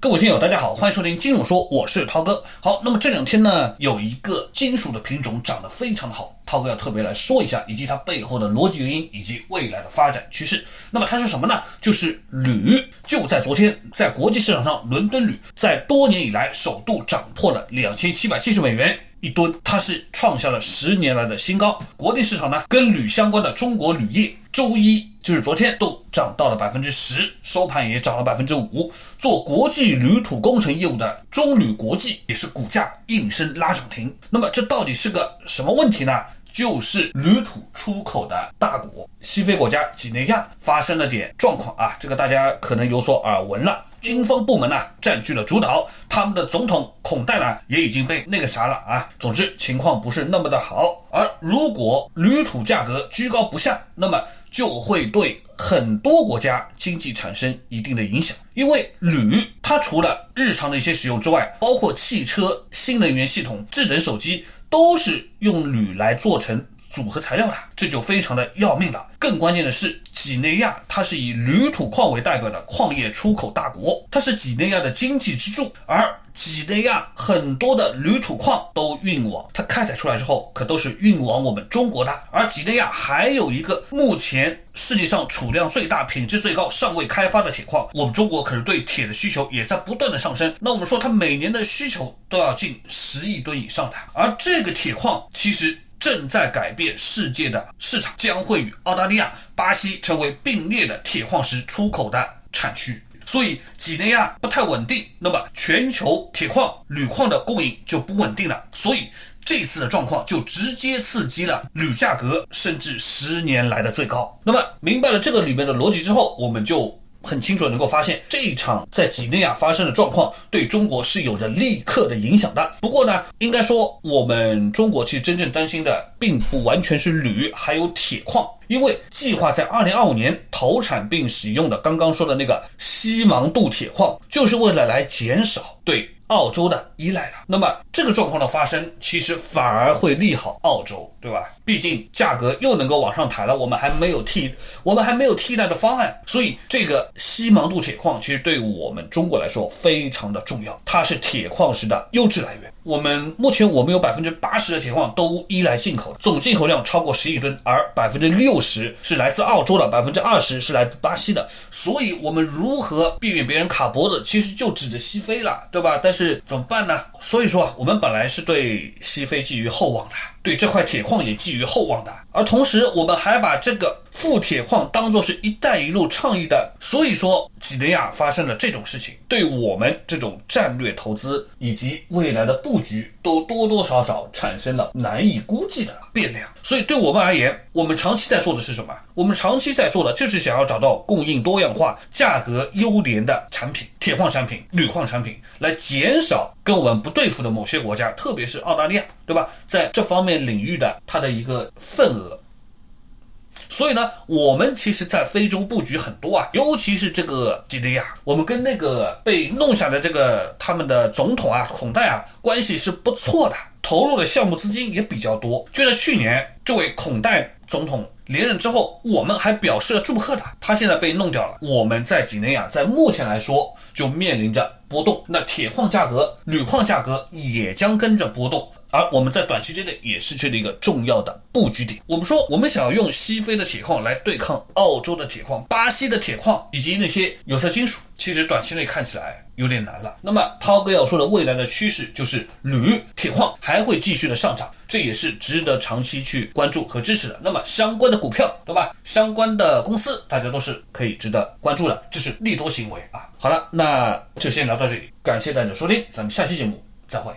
各位听友，大家好，欢迎收听金融说，我是涛哥。好，那么这两天呢，有一个金属的品种涨得非常的好，涛哥要特别来说一下，以及它背后的逻辑原因以及未来的发展趋势。那么它是什么呢？就是铝。就在昨天，在国际市场上，伦敦铝在多年以来首度涨破了两千七百七十美元一吨，它是创下了十年来的新高。国内市场呢，跟铝相关的中国铝业，周一。就是昨天都涨到了百分之十，收盘也涨了百分之五。做国际铝土工程业务的中铝国际也是股价应声拉涨停。那么这到底是个什么问题呢？就是铝土出口的大国西非国家几内亚发生了点状况啊，这个大家可能有所耳闻了。军方部门呢占据了主导，他们的总统孔戴呢也已经被那个啥了啊。总之情况不是那么的好。而如果铝土价格居高不下，那么就会对很多国家经济产生一定的影响，因为铝它除了日常的一些使用之外，包括汽车、新能源系统、智能手机都是用铝来做成组合材料的，这就非常的要命了。更关键的是，几内亚它是以铝土矿为代表的矿业出口大国，它是几内亚的经济支柱，而。几内亚很多的铝土矿都运往，它开采出来之后，可都是运往我们中国的。而几内亚还有一个目前世界上储量最大、品质最高、尚未开发的铁矿，我们中国可是对铁的需求也在不断的上升。那我们说它每年的需求都要近十亿吨以上的，而这个铁矿其实正在改变世界的市场，将会与澳大利亚、巴西成为并列的铁矿石出口的产区。所以几内亚不太稳定，那么全球铁矿、铝矿的供应就不稳定了。所以这次的状况就直接刺激了铝价格，甚至十年来的最高。那么明白了这个里面的逻辑之后，我们就。很清楚能够发现，这一场在几内亚发生的状况对中国是有着立刻的影响的。不过呢，应该说我们中国其实真正担心的并不完全是铝，还有铁矿，因为计划在二零二五年投产并使用的刚刚说的那个西芒杜铁矿，就是为了来减少对。澳洲的依赖的，那么这个状况的发生，其实反而会利好澳洲，对吧？毕竟价格又能够往上抬了，我们还没有替，我们还没有替代的方案，所以这个西芒杜铁矿其实对我们中国来说非常的重要，它是铁矿石的优质来源。我们目前我们有百分之八十的铁矿都依赖进口，总进口量超过十亿吨，而百分之六十是来自澳洲的，百分之二十是来自巴西的。所以，我们如何避免别人卡脖子，其实就指着西非了，对吧？但是怎么办呢？所以说，我们本来是对西非寄予厚望的。对这块铁矿也寄予厚望的，而同时我们还把这个富铁矿当做是一带一路倡议的，所以说几内亚发生了这种事情，对我们这种战略投资以及未来的布局都多多少少产生了难以估计的变量。所以对我们而言，我们长期在做的是什么？我们长期在做的就是想要找到供应多样化、价格优廉的产品，铁矿产品、铝矿产品，来减少跟我们不对付的某些国家，特别是澳大利亚，对吧？在这方面。领域的它的一个份额，所以呢，我们其实，在非洲布局很多啊，尤其是这个几内亚，我们跟那个被弄下的这个他们的总统啊，孔戴啊，关系是不错的，投入的项目资金也比较多。就在去年，这位孔戴总统连任之后，我们还表示了祝贺的，他现在被弄掉了，我们在几内亚，在目前来说，就面临着波动，那铁矿价格、铝矿价格也将跟着波动。而我们在短期之内也失去了一个重要的布局点。我们说，我们想要用西非的铁矿来对抗澳洲的铁矿、巴西的铁矿以及那些有色金属，其实短期内看起来有点难了。那么，涛哥要说的未来的趋势就是铝铁矿还会继续的上涨，这也是值得长期去关注和支持的。那么，相关的股票，对吧？相关的公司，大家都是可以值得关注的，这是利多行为啊。好了，那就先聊到这里，感谢大家收听，咱们下期节目再会。